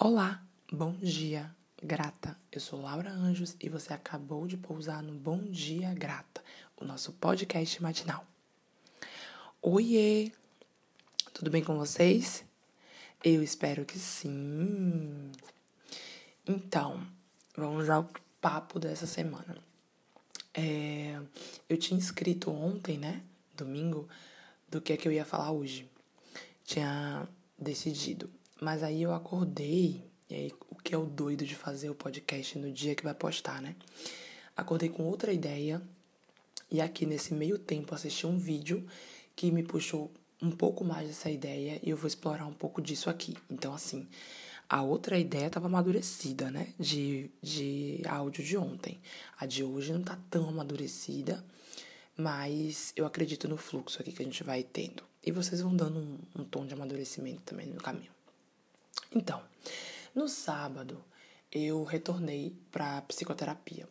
Olá, bom dia, grata. Eu sou Laura Anjos e você acabou de pousar no Bom Dia Grata, o nosso podcast matinal. Oiê! Tudo bem com vocês? Eu espero que sim. Então, vamos ao papo dessa semana. É, eu tinha escrito ontem, né? Domingo, do que é que eu ia falar hoje. Tinha decidido mas aí eu acordei, e aí o que é o doido de fazer o podcast no dia que vai postar, né? Acordei com outra ideia e aqui nesse meio tempo assisti um vídeo que me puxou um pouco mais dessa ideia e eu vou explorar um pouco disso aqui. Então, assim, a outra ideia estava amadurecida, né? De, de áudio de ontem. A de hoje não tá tão amadurecida, mas eu acredito no fluxo aqui que a gente vai tendo. E vocês vão dando um, um tom de amadurecimento também no caminho. Então, no sábado eu retornei para psicoterapia.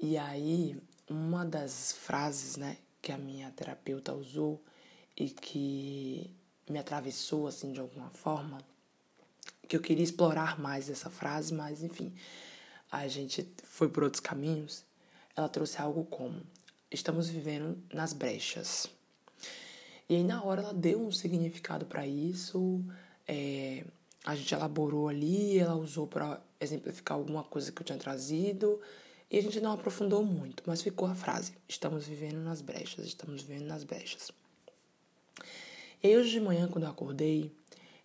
E aí, uma das frases, né, que a minha terapeuta usou e que me atravessou assim de alguma forma, que eu queria explorar mais essa frase, mas enfim, a gente foi por outros caminhos. Ela trouxe algo como: estamos vivendo nas brechas. E aí, na hora, ela deu um significado para isso. É, a gente elaborou ali, ela usou para exemplificar alguma coisa que eu tinha trazido. E a gente não aprofundou muito, mas ficou a frase: estamos vivendo nas brechas, estamos vivendo nas brechas. E hoje de manhã, quando eu acordei,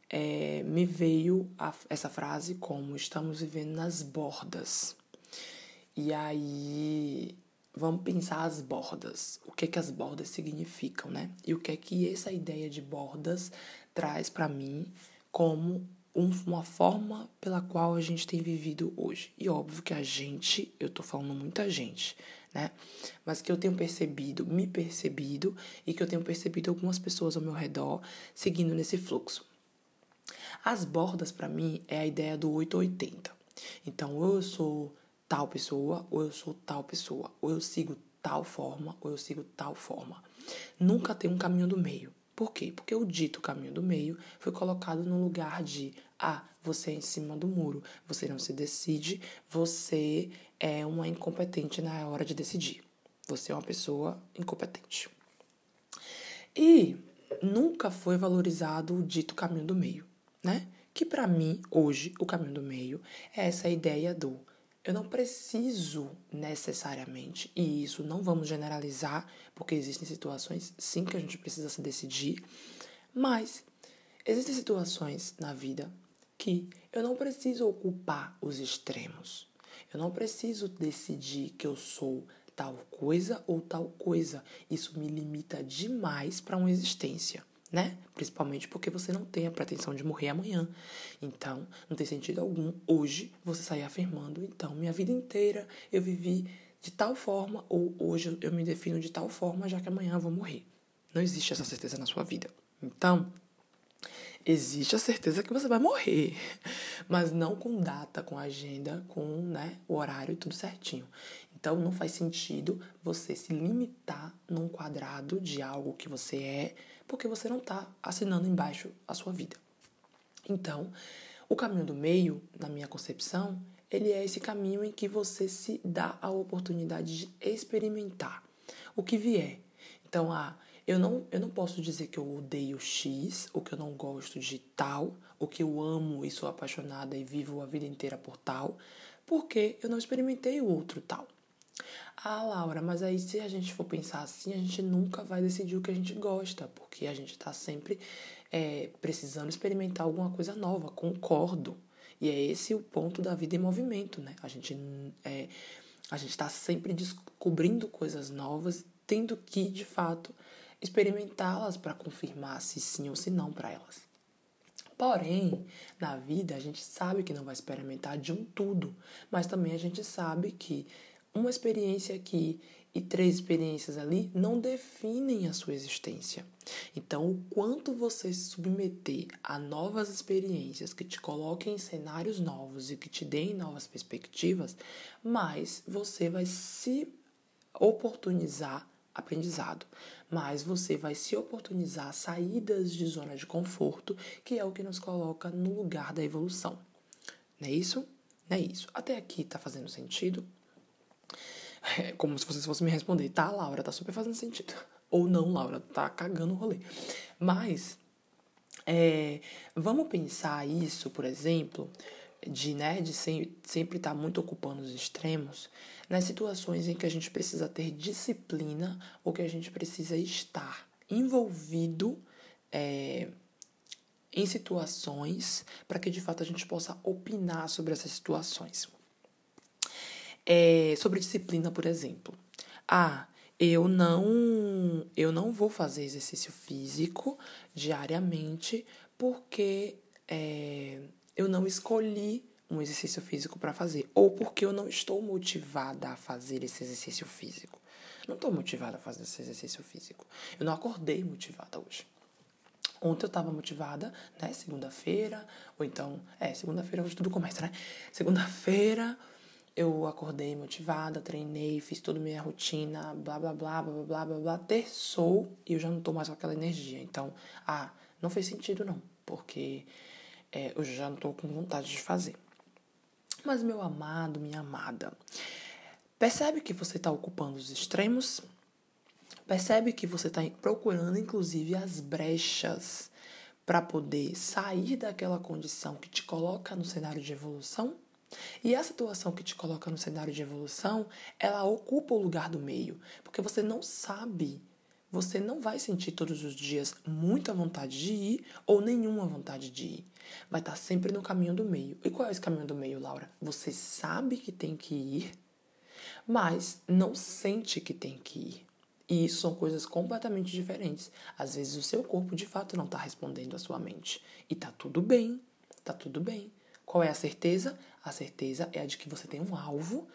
é, me veio a, essa frase como estamos vivendo nas bordas. E aí, vamos pensar as bordas. O que que as bordas significam, né? E o que é que essa ideia de bordas traz para mim como uma forma pela qual a gente tem vivido hoje. E óbvio que a gente, eu tô falando muita gente, né? Mas que eu tenho percebido, me percebido e que eu tenho percebido algumas pessoas ao meu redor seguindo nesse fluxo. As bordas para mim é a ideia do 880. Então, ou eu sou tal pessoa, ou eu sou tal pessoa, ou eu sigo tal forma, ou eu sigo tal forma. Nunca tem um caminho do meio. Por quê? Porque o dito caminho do meio foi colocado no lugar de ah, você é em cima do muro, você não se decide, você é uma incompetente na hora de decidir. Você é uma pessoa incompetente. E nunca foi valorizado o dito caminho do meio, né? Que para mim, hoje, o caminho do meio é essa ideia do eu não preciso necessariamente, e isso não vamos generalizar, porque existem situações sim que a gente precisa se decidir, mas existem situações na vida que eu não preciso ocupar os extremos. Eu não preciso decidir que eu sou tal coisa ou tal coisa. Isso me limita demais para uma existência né? Principalmente porque você não tem a pretensão de morrer amanhã. Então, não tem sentido algum hoje você sair afirmando, então, minha vida inteira eu vivi de tal forma ou hoje eu me defino de tal forma já que amanhã eu vou morrer. Não existe essa certeza na sua vida. Então, existe a certeza que você vai morrer, mas não com data, com agenda, com né, o horário tudo certinho. Então não faz sentido você se limitar num quadrado de algo que você é, porque você não está assinando embaixo a sua vida. Então, o caminho do meio, na minha concepção, ele é esse caminho em que você se dá a oportunidade de experimentar o que vier. Então, ah, eu não, eu não posso dizer que eu odeio X, ou que eu não gosto de tal, ou que eu amo e sou apaixonada e vivo a vida inteira por tal, porque eu não experimentei o outro tal. Ah, Laura, mas aí se a gente for pensar assim, a gente nunca vai decidir o que a gente gosta, porque a gente está sempre é, precisando experimentar alguma coisa nova, concordo. E é esse o ponto da vida em movimento, né? A gente é, a gente está sempre descobrindo coisas novas, tendo que, de fato, experimentá-las para confirmar se sim ou se não para elas. Porém, na vida a gente sabe que não vai experimentar de um tudo, mas também a gente sabe que uma experiência aqui e três experiências ali não definem a sua existência. Então, o quanto você se submeter a novas experiências que te coloquem em cenários novos e que te deem novas perspectivas, mais você vai se oportunizar aprendizado, mais você vai se oportunizar saídas de zona de conforto, que é o que nos coloca no lugar da evolução. Não é isso? Não é isso. Até aqui tá fazendo sentido? É como se você fosse me responder, tá, Laura, tá super fazendo sentido. Ou não, Laura, tá cagando o rolê. Mas, é, vamos pensar isso, por exemplo, de, né, de sempre estar tá muito ocupando os extremos, nas situações em que a gente precisa ter disciplina ou que a gente precisa estar envolvido é, em situações para que de fato a gente possa opinar sobre essas situações. É, sobre disciplina, por exemplo. Ah, eu não eu não vou fazer exercício físico diariamente porque é, eu não escolhi um exercício físico para fazer ou porque eu não estou motivada a fazer esse exercício físico. Não estou motivada a fazer esse exercício físico. Eu não acordei motivada hoje. Ontem eu estava motivada, né? Segunda-feira, ou então, é, segunda-feira hoje tudo começa, né? Segunda-feira eu acordei motivada, treinei, fiz toda a minha rotina, blá blá blá blá blá blá blá, terçou e eu já não tô mais com aquela energia. Então, ah, não fez sentido não, porque é, eu já não tô com vontade de fazer. Mas, meu amado, minha amada, percebe que você está ocupando os extremos? Percebe que você está procurando, inclusive, as brechas para poder sair daquela condição que te coloca no cenário de evolução? E a situação que te coloca no cenário de evolução, ela ocupa o lugar do meio, porque você não sabe, você não vai sentir todos os dias muita vontade de ir ou nenhuma vontade de ir. Vai estar sempre no caminho do meio. E qual é esse caminho do meio, Laura? Você sabe que tem que ir, mas não sente que tem que ir. E isso são coisas completamente diferentes. Às vezes o seu corpo de fato não está respondendo à sua mente. E tá tudo bem, tá tudo bem. Qual é a certeza? A certeza é a de que você tem um alvo,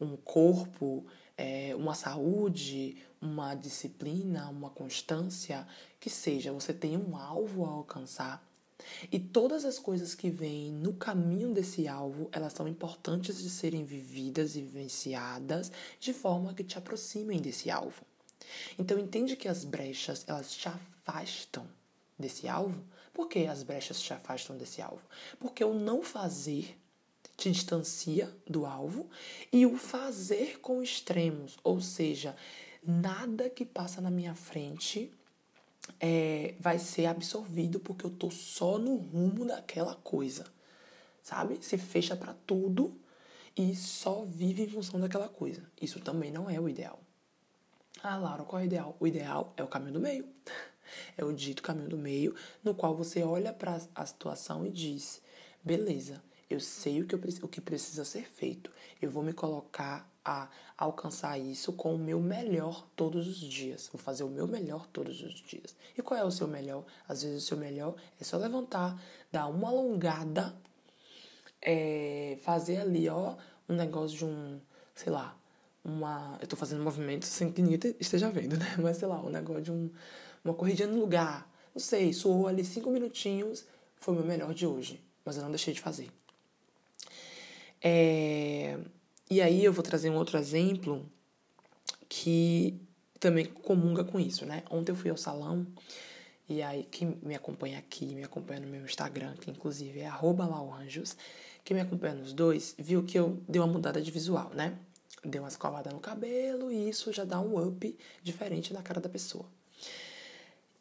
um corpo, é, uma saúde, uma disciplina, uma constância, que seja, você tem um alvo a alcançar. E todas as coisas que vêm no caminho desse alvo, elas são importantes de serem vividas e vivenciadas de forma que te aproximem desse alvo. Então entende que as brechas, elas te afastam desse alvo. Por que as brechas te afastam desse alvo? Porque o não fazer te distancia do alvo e o fazer com extremos, ou seja, nada que passa na minha frente é, vai ser absorvido porque eu tô só no rumo daquela coisa, sabe? Se fecha para tudo e só vive em função daquela coisa. Isso também não é o ideal. Ah, Laura, qual é o ideal? O ideal é o caminho do meio. É o dito caminho do meio, no qual você olha para a situação e diz: beleza, eu sei o que, eu, o que precisa ser feito. Eu vou me colocar a alcançar isso com o meu melhor todos os dias. Vou fazer o meu melhor todos os dias. E qual é o seu melhor? Às vezes o seu melhor é só levantar, dar uma alongada, é, fazer ali, ó, um negócio de um, sei lá, uma. Eu tô fazendo um movimento sem que ninguém esteja vendo, né? Mas sei lá, um negócio de um, uma corridinha no lugar. Não sei, suou ali cinco minutinhos, foi o meu melhor de hoje. Mas eu não deixei de fazer. É, e aí eu vou trazer um outro exemplo que também comunga com isso, né? Ontem eu fui ao salão e aí quem me acompanha aqui, me acompanha no meu Instagram, que inclusive é lauanjos, quem me acompanha nos dois, viu que eu dei uma mudada de visual, né? Dei uma escovada no cabelo e isso já dá um up diferente na cara da pessoa.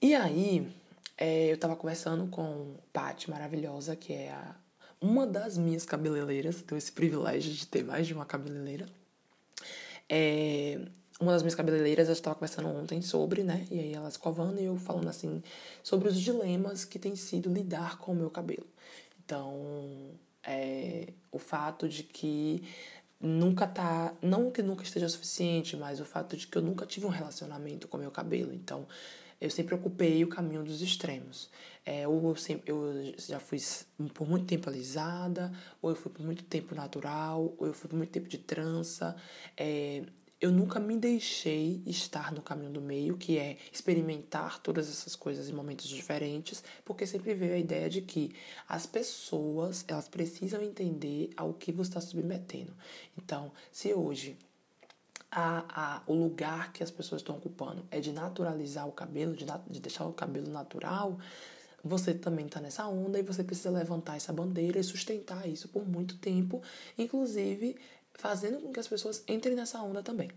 E aí, é, eu tava conversando com Paty maravilhosa, que é a uma das minhas cabeleireiras, tenho esse privilégio de ter mais de uma cabeleireira. É, uma das minhas cabeleireiras, eu estava conversando ontem sobre, né? E aí ela escovando e eu falando assim sobre os dilemas que tem sido lidar com o meu cabelo. Então, é, o fato de que nunca tá. Não que nunca esteja suficiente, mas o fato de que eu nunca tive um relacionamento com o meu cabelo. Então, eu sempre ocupei o caminho dos extremos. É, ou eu, sempre, eu já fui por muito tempo alisada, ou eu fui por muito tempo natural, ou eu fui por muito tempo de trança. É, eu nunca me deixei estar no caminho do meio, que é experimentar todas essas coisas em momentos diferentes, porque sempre veio a ideia de que as pessoas elas precisam entender ao que você está submetendo. Então, se hoje a, a, o lugar que as pessoas estão ocupando é de naturalizar o cabelo, de, de deixar o cabelo natural, você também está nessa onda e você precisa levantar essa bandeira e sustentar isso por muito tempo, inclusive fazendo com que as pessoas entrem nessa onda também.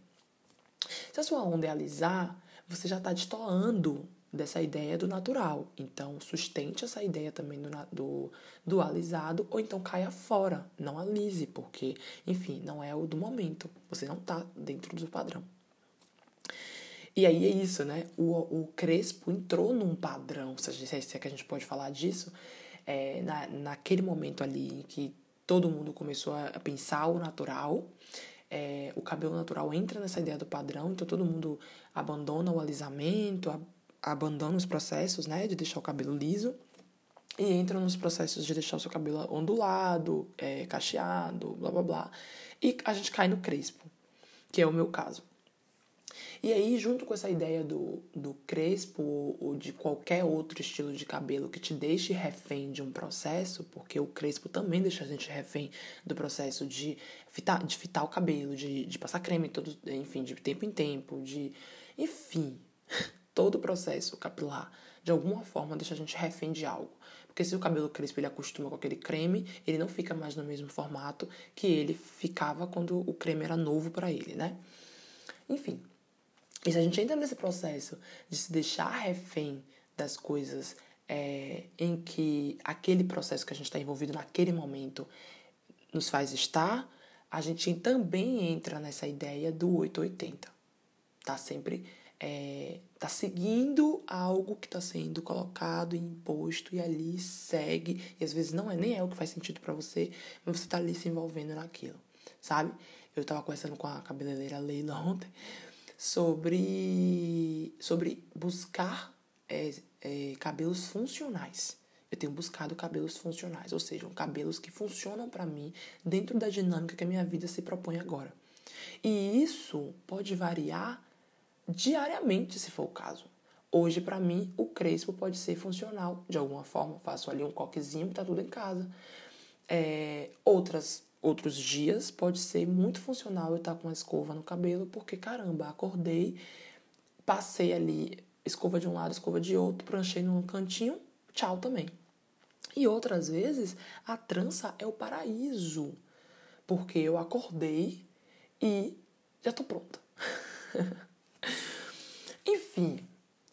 Se a sua onda é alisar, você já está destoando dessa ideia do natural. Então, sustente essa ideia também do, do, do alisado, ou então caia fora. Não alise, porque, enfim, não é o do momento. Você não está dentro do padrão. E aí é isso, né? O, o Crespo entrou num padrão, se, se é que a gente pode falar disso, é, na, naquele momento ali em que todo mundo começou a pensar o natural, é, o cabelo natural entra nessa ideia do padrão, então todo mundo abandona o alisamento, abandona os processos, né, de deixar o cabelo liso e entra nos processos de deixar o seu cabelo ondulado, é, cacheado, blá blá blá. E a gente cai no crespo, que é o meu caso. E aí, junto com essa ideia do, do crespo ou de qualquer outro estilo de cabelo que te deixe refém de um processo, porque o crespo também deixa a gente refém do processo de fitar, de fitar o cabelo, de, de passar creme, todo, enfim, de tempo em tempo, de. Enfim, todo o processo capilar, de alguma forma, deixa a gente refém de algo. Porque se o cabelo crespo ele acostuma com aquele creme, ele não fica mais no mesmo formato que ele ficava quando o creme era novo para ele, né? Enfim. E se a gente entra nesse processo de se deixar refém das coisas é, em que aquele processo que a gente está envolvido naquele momento nos faz estar, a gente também entra nessa ideia do 880. Tá sempre é, tá seguindo algo que está sendo colocado e imposto e ali segue. E às vezes não é nem é o que faz sentido para você mas você está ali se envolvendo naquilo sabe? Eu estava conversando com a cabeleireira Leila ontem sobre sobre buscar é, é, cabelos funcionais. Eu tenho buscado cabelos funcionais ou seja cabelos que funcionam para mim dentro da dinâmica que a minha vida se propõe agora. E isso pode variar diariamente, se for o caso. Hoje, para mim, o crespo pode ser funcional de alguma forma. Faço ali um coquezinho, tá tudo em casa. É, outras, outros dias pode ser muito funcional eu estar tá com uma escova no cabelo, porque caramba, acordei, passei ali escova de um lado, escova de outro, pranchei num cantinho, tchau também. E outras vezes a trança é o paraíso, porque eu acordei e já tô pronta. Enfim,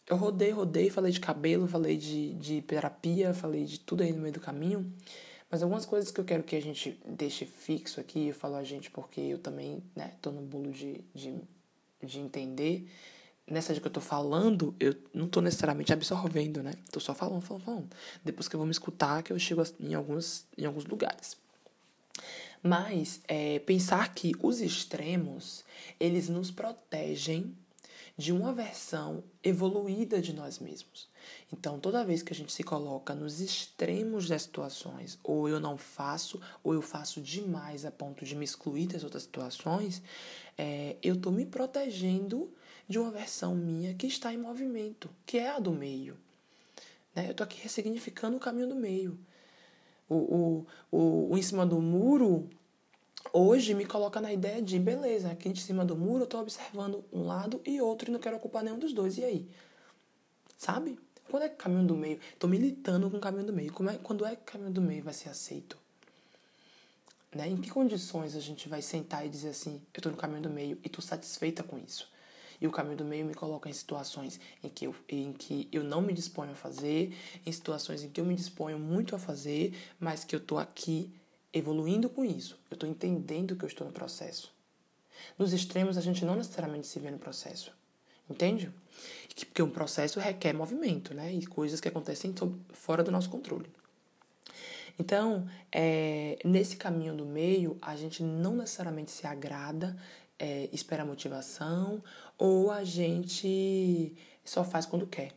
eu rodei, rodei, falei de cabelo, falei de, de terapia, falei de tudo aí no meio do caminho. Mas algumas coisas que eu quero que a gente deixe fixo aqui, eu falo a gente porque eu também, né, tô no bolo de, de, de entender. Nessa de que eu tô falando, eu não tô necessariamente absorvendo, né? Tô só falando, falando, falando. Depois que eu vou me escutar, que eu chego em alguns, em alguns lugares. Mas é, pensar que os extremos, eles nos protegem de uma versão evoluída de nós mesmos. Então, toda vez que a gente se coloca nos extremos das situações, ou eu não faço, ou eu faço demais a ponto de me excluir das outras situações, é, eu estou me protegendo de uma versão minha que está em movimento, que é a do meio. Né? Eu estou aqui ressignificando o caminho do meio. O, o, o, o em cima do muro hoje me coloca na ideia de, beleza, aqui de cima do muro eu tô observando um lado e outro e não quero ocupar nenhum dos dois. E aí? Sabe? Quando é caminho do meio? Tô militando com o caminho do meio. Como é, quando é que caminho do meio vai ser aceito? Né? Em que condições a gente vai sentar e dizer assim, eu tô no caminho do meio e tô satisfeita com isso? E o caminho do meio me coloca em situações em que, eu, em que eu não me disponho a fazer, em situações em que eu me disponho muito a fazer, mas que eu tô aqui evoluindo com isso. Eu estou entendendo que eu estou no processo. Nos extremos, a gente não necessariamente se vê no processo. Entende? Porque um processo requer movimento, né? E coisas que acontecem fora do nosso controle. Então, é, nesse caminho do meio, a gente não necessariamente se agrada, é, espera motivação, ou a gente só faz quando quer.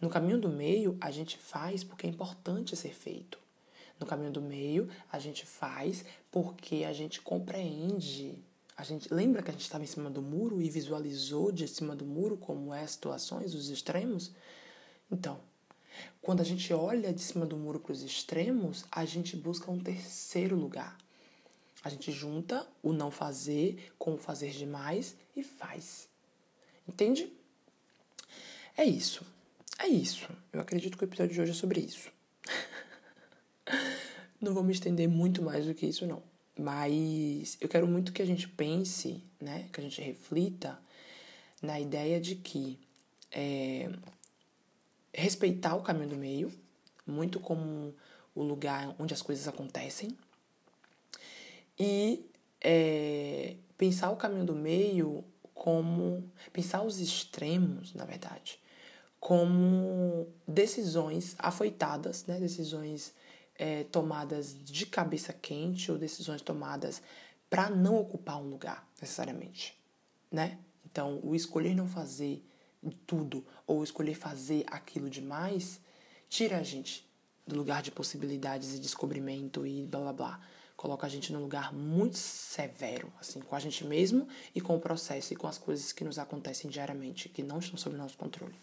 No caminho do meio, a gente faz porque é importante ser feito. No caminho do meio, a gente faz porque a gente compreende. A gente lembra que a gente estava em cima do muro e visualizou de cima do muro como é as situações, os extremos? Então, quando a gente olha de cima do muro para os extremos, a gente busca um terceiro lugar. A gente junta o não fazer com o fazer demais e faz. Entende? É isso. é isso. Eu acredito que o episódio de hoje é sobre isso. Não vou me estender muito mais do que isso, não. Mas eu quero muito que a gente pense, né? Que a gente reflita na ideia de que é, respeitar o caminho do meio, muito como o lugar onde as coisas acontecem, e é, pensar o caminho do meio como. pensar os extremos, na verdade, como decisões afoitadas, né? decisões é, tomadas de cabeça quente ou decisões tomadas para não ocupar um lugar, necessariamente, né? Então, o escolher não fazer tudo ou escolher fazer aquilo demais tira a gente do lugar de possibilidades e descobrimento e blá blá blá. Coloca a gente num lugar muito severo, assim, com a gente mesmo e com o processo e com as coisas que nos acontecem diariamente, que não estão sob nosso controle.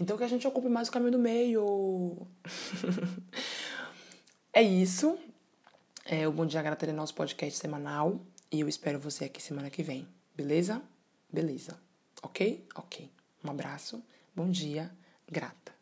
Então, que a gente ocupe mais o caminho do meio. é isso. É o Bom Dia Grata é nosso podcast semanal. E eu espero você aqui semana que vem. Beleza? Beleza. Ok? Ok. Um abraço. Bom dia. Grata.